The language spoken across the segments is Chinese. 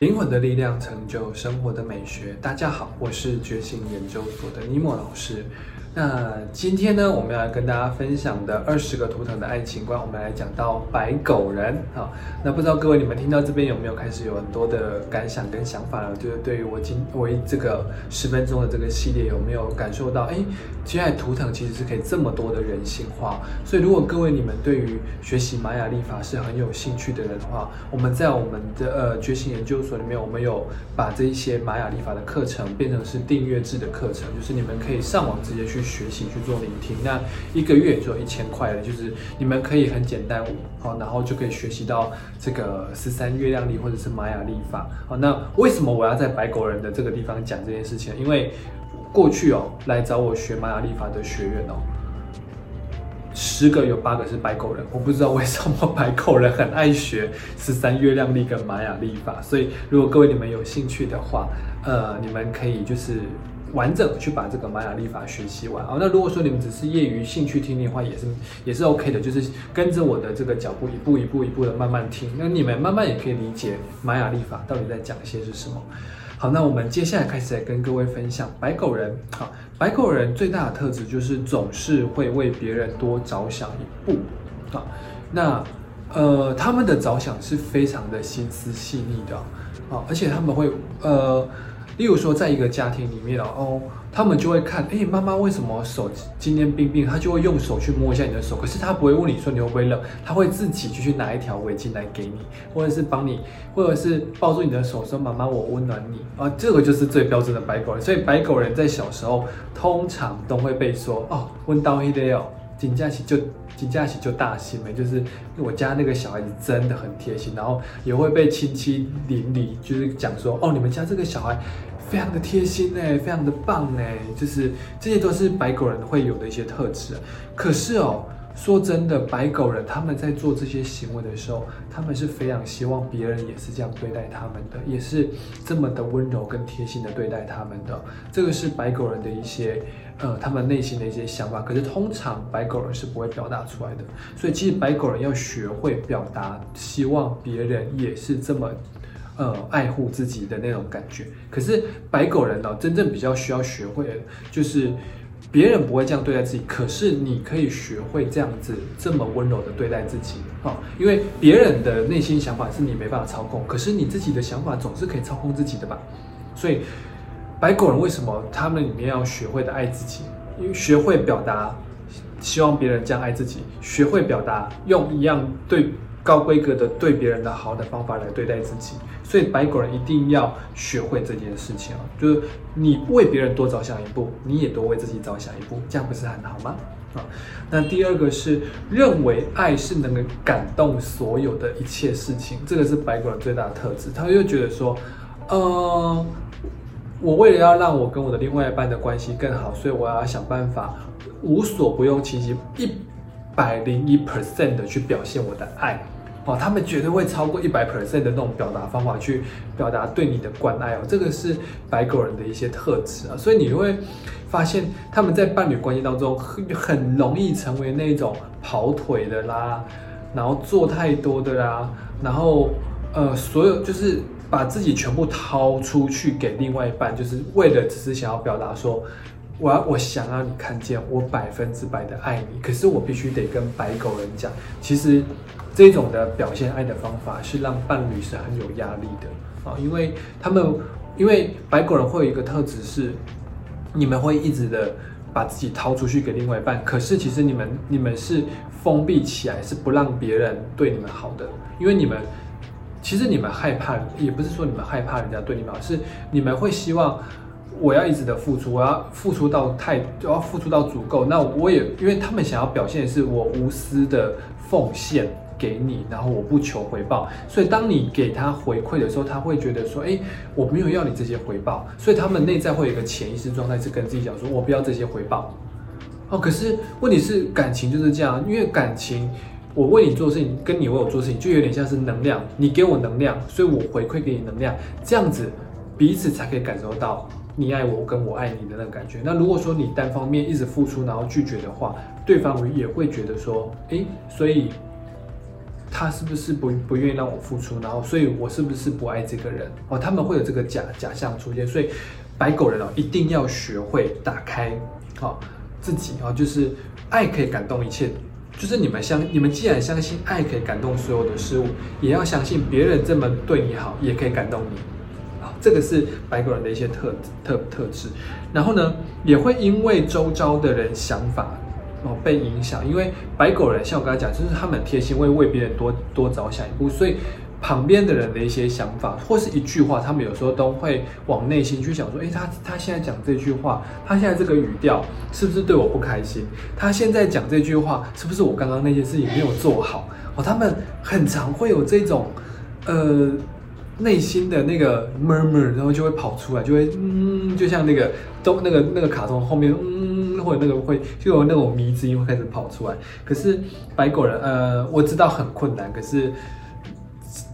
灵魂的力量成就生活的美学。大家好，我是觉醒研究所的尼莫老师。那今天呢，我们要跟大家分享的二十个图腾的爱情观，我们来讲到白狗人啊。那不知道各位你们听到这边有没有开始有很多的感想跟想法了？就是对于我今我这个十分钟的这个系列，有没有感受到？哎，接下来图腾其实是可以这么多的人性化。所以如果各位你们对于学习玛雅历法是很有兴趣的人的话，我们在我们的呃觉醒研究所里面，我们有把这一些玛雅历法的课程变成是订阅制的课程，就是你们可以上网直接去。学习去做聆听，那一个月就一千块了，就是你们可以很简单，好，然后就可以学习到这个十三月亮历或者是玛雅历法，好，那为什么我要在白狗人的这个地方讲这件事情？因为过去哦，来找我学玛雅历法的学员哦，十个有八个是白狗人，我不知道为什么白狗人很爱学十三月亮历跟玛雅历法，所以如果各位你们有兴趣的话，呃，你们可以就是。完整去把这个玛雅历法学习完啊！那如果说你们只是业余兴趣听的话，也是也是 OK 的，就是跟着我的这个脚步，一步一步一步的慢慢听。那你们慢慢也可以理解玛雅历法到底在讲些是什么。好，那我们接下来开始来跟各位分享白狗人。好，白狗人最大的特质就是总是会为别人多着想一步啊。那呃，他们的着想是非常的心思细腻的啊，而且他们会呃。例如说，在一个家庭里面哦，他们就会看，哎，妈妈为什么手今天冰冰？他就会用手去摸一下你的手，可是他不会问你说你会不会冷，他会自己就去拿一条围巾来给你，或者是帮你，或者是抱住你的手说妈妈我温暖你啊，这个就是最标准的白狗人。所以白狗人在小时候通常都会被说哦，温到一的哦。金假期就金假期就大心美，就是我家那个小孩子真的很贴心，然后也会被亲戚邻里就是讲说，哦，你们家这个小孩非常的贴心哎，非常的棒哎，就是这些都是白狗人会有的一些特质。可是哦。说真的，白狗人他们在做这些行为的时候，他们是非常希望别人也是这样对待他们的，也是这么的温柔跟贴心的对待他们的。这个是白狗人的一些，呃，他们内心的一些想法。可是通常白狗人是不会表达出来的。所以其实白狗人要学会表达，希望别人也是这么，呃，爱护自己的那种感觉。可是白狗人呢，真正比较需要学会的就是。别人不会这样对待自己，可是你可以学会这样子这么温柔的对待自己啊！因为别人的内心想法是你没办法操控，可是你自己的想法总是可以操控自己的吧？所以白狗人为什么他们里面要学会的爱自己？因为学会表达，希望别人这样爱自己，学会表达，用一样对。高规格的对别人的好的方法来对待自己，所以白狗人一定要学会这件事情啊，就是你为别人多着想一步，你也多为自己着想一步，这样不是很好吗？啊，那第二个是认为爱是能够感动所有的一切事情，这个是白狗人最大的特质。他又觉得说，呃，我为了要让我跟我的另外一半的关系更好，所以我要想办法无所不用其极一。百零一 percent 的去表现我的爱，哦，他们绝对会超过一百 percent 的那种表达方法去表达对你的关爱哦，这个是白狗人的一些特质啊，所以你会发现他们在伴侣关系当中很很容易成为那种跑腿的啦，然后做太多的啦，然后呃，所有就是把自己全部掏出去给另外一半，就是为了只是想要表达说。我要我想要你看见我百分之百的爱你，可是我必须得跟白狗人讲，其实这种的表现爱的方法是让伴侣是很有压力的啊，因为他们因为白狗人会有一个特质是，你们会一直的把自己掏出去给另外一半，可是其实你们你们是封闭起来，是不让别人对你们好的，因为你们其实你们害怕，也不是说你们害怕人家对你们好，是你们会希望。我要一直的付出，我要付出到太，我要付出到足够。那我也，因为他们想要表现的是我无私的奉献给你，然后我不求回报。所以当你给他回馈的时候，他会觉得说，哎，我没有要你这些回报。所以他们内在会有一个潜意识状态，是跟自己讲说，我不要这些回报。哦，可是问题是感情就是这样，因为感情，我为你做事情，跟你为我做事情，就有点像是能量，你给我能量，所以我回馈给你能量，这样子彼此才可以感受到。你爱我，跟我爱你的那个感觉。那如果说你单方面一直付出，然后拒绝的话，对方也会觉得说，哎，所以他是不是不不愿意让我付出，然后所以我是不是不爱这个人哦？他们会有这个假假象出现，所以白狗人哦一定要学会打开好自己哦，就是爱可以感动一切，就是你们相你们既然相信爱可以感动所有的事物，也要相信别人这么对你好也可以感动你。这个是白狗人的一些特特特质，然后呢，也会因为周遭的人想法哦被影响，因为白狗人像我刚才讲，就是他们贴心，会为别人多多着想一步，所以旁边的人的一些想法或是一句话，他们有时候都会往内心去想，说，诶，他他现在讲这句话，他现在这个语调是不是对我不开心？他现在讲这句话，是不是我刚刚那件事情没有做好？哦，他们很常会有这种，呃。内心的那个 murmur，然后就会跑出来，就会嗯，就像那个都那个那个卡通后面嗯，或者那个会就有那种迷之音会开始跑出来。可是白狗人，呃，我知道很困难，可是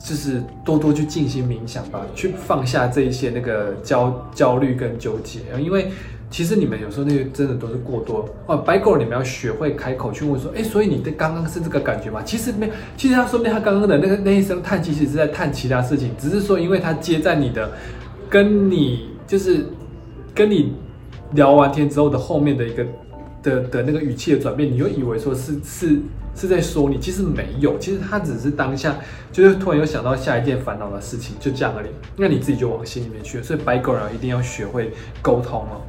就是多多去静心冥想吧，去放下这一些那个焦焦虑跟纠结，因为。其实你们有时候那些真的都是过多哦。白狗，你们要学会开口去问说，哎，所以你的刚刚是这个感觉吗？其实没，其实他说不定他刚刚的那个那一声叹气，其实是在叹其他事情，只是说因为他接在你的，跟你就是跟你聊完天之后的后面的一个的的那个语气的转变，你又以为说是是是在说你，其实没有，其实他只是当下就是突然又想到下一件烦恼的事情，就这样而已。那你自己就往心里面去了。所以白狗人一定要学会沟通哦。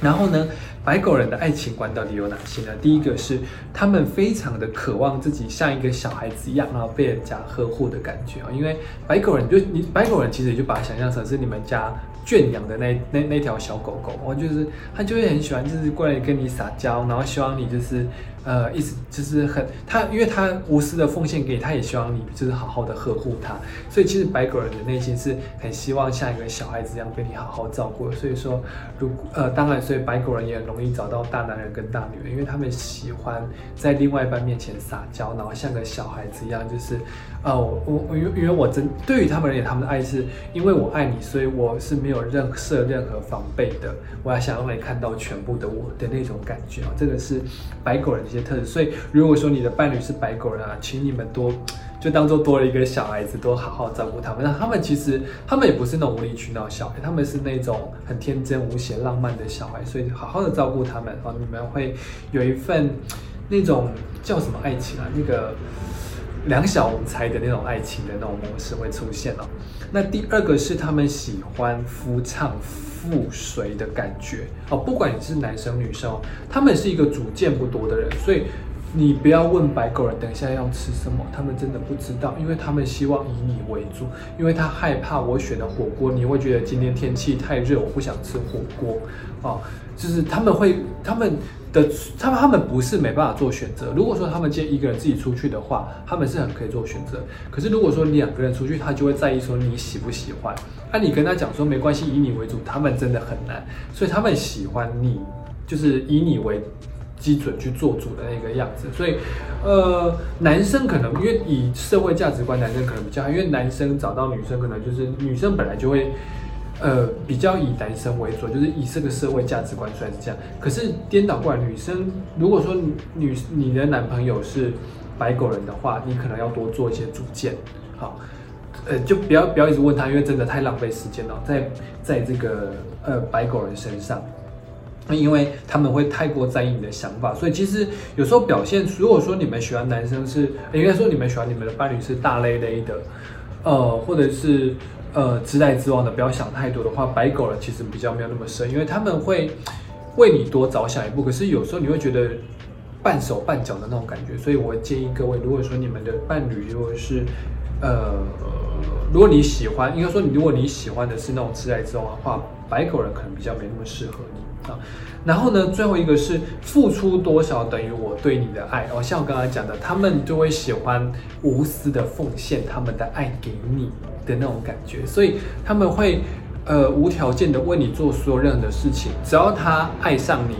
然后呢，白狗人的爱情观到底有哪些呢？第一个是他们非常的渴望自己像一个小孩子一样，然后被人家呵护的感觉啊。因为白狗人就你白狗人其实也就把它想象成是你们家圈养的那那那条小狗狗，我，就是它就会很喜欢，就是过来跟你撒娇，然后希望你就是。呃，意思就是很他，因为他无私的奉献给你他，也希望你就是好好的呵护他。所以其实白狗人的内心是很希望像一个小孩子一样被你好好照顾。所以说，如呃，当然，所以白狗人也很容易找到大男人跟大女人，因为他们喜欢在另外一半面前撒娇，然后像个小孩子一样，就是呃，我我因因为我真对于他们而言，他们的爱是因为我爱你，所以我是没有任设任何防备的，我要想让你看到全部的我的那种感觉啊，这个是白狗人。特质，所以如果说你的伴侣是白狗人啊，请你们多就当做多了一个小孩子，多好好照顾他们。那他们其实他们也不是那种无理取闹小孩，他们是那种很天真无邪、浪漫的小孩，所以好好的照顾他们哦，你们会有一份那种叫什么爱情啊？那个两小无猜的那种爱情的那种模式会出现哦。那第二个是他们喜欢夫唱。妇随的感觉哦，不管你是男生女生哦，他们是一个主见不多的人，所以你不要问白狗人等一下要吃什么，他们真的不知道，因为他们希望以你为主，因为他害怕我选的火锅，你会觉得今天天气太热，我不想吃火锅哦，就是他们会他们。的他们他们不是没办法做选择。如果说他们今天一个人自己出去的话，他们是很可以做选择。可是如果说两个人出去，他就会在意说你喜不喜欢。那你跟他讲说没关系，以你为主，他们真的很难。所以他们喜欢你，就是以你为基准去做主的那个样子。所以，呃，男生可能因为以社会价值观，男生可能比较，因为男生找到女生，可能就是女生本来就会。呃，比较以男生为主，就是以这个社会价值观算是这样。可是颠倒过来，女生如果说女你的男朋友是白狗人的话，你可能要多做一些主见，好，呃，就不要不要一直问他，因为真的太浪费时间了，在在这个呃白狗人身上，因为他们会太过在意你的想法，所以其实有时候表现，如果说你们喜欢男生是，应该说你们喜欢你们的伴侣是大累累的，呃，或者是。呃，直来直往的，不要想太多的话，白狗人其实比较没有那么深，因为他们会为你多着想一步。可是有时候你会觉得半手半脚的那种感觉，所以我建议各位，如果说你们的伴侣如果是呃，如果你喜欢，应该说如果你喜欢的是那种直来直往的话，白狗人可能比较没那么适合你啊。然后呢，最后一个是付出多少等于我对你的爱哦，像我刚才讲的，他们就会喜欢无私的奉献他们的爱给你。的那种感觉，所以他们会呃无条件的为你做所有任何的事情，只要他爱上你，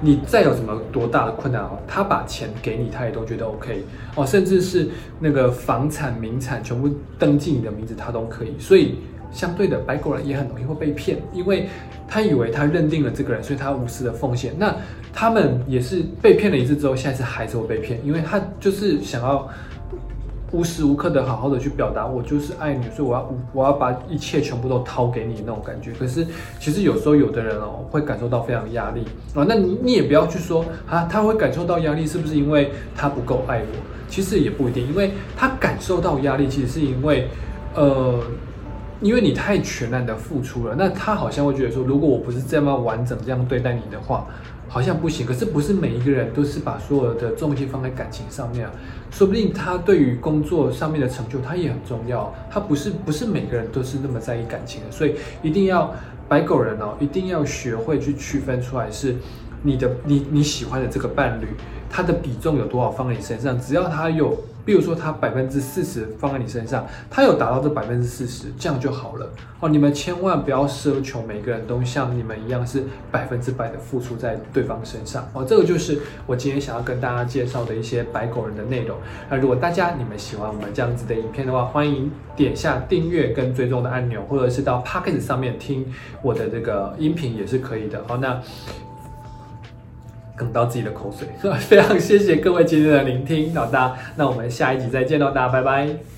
你再有什么多大的困难哦，他把钱给你，他也都觉得 OK 哦，甚至是那个房产名产全部登记你的名字，他都可以。所以相对的，白狗人也很容易会被骗，因为他以为他认定了这个人，所以他无私的奉献。那他们也是被骗了一次之后，下一次还是会被骗，因为他就是想要。无时无刻的好好的去表达我就是爱你，所以我要我要把一切全部都掏给你那种感觉。可是其实有时候有的人哦会感受到非常压力啊，那你你也不要去说啊，他会感受到压力是不是因为他不够爱我？其实也不一定，因为他感受到压力，其实是因为呃，因为你太全然的付出了，那他好像会觉得说，如果我不是这么完整这样对待你的话。好像不行，可是不是每一个人都是把所有的重心放在感情上面啊，说不定他对于工作上面的成就，他也很重要。他不是不是每个人都是那么在意感情的，所以一定要白狗人哦，一定要学会去区分出来，是你的你你喜欢的这个伴侣，他的比重有多少放在你身上，只要他有。比如说，他百分之四十放在你身上，他有达到这百分之四十，这样就好了哦。你们千万不要奢求每个人都像你们一样是百分之百的付出在对方身上哦。这个就是我今天想要跟大家介绍的一些白狗人的内容。那如果大家你们喜欢我们这样子的影片的话，欢迎点下订阅跟追踪的按钮，或者是到 Pocket 上面听我的这个音频也是可以的。好，那。哽到自己的口水，非常谢谢各位今天的聆听，老大，那我们下一集再见喽，大家拜拜。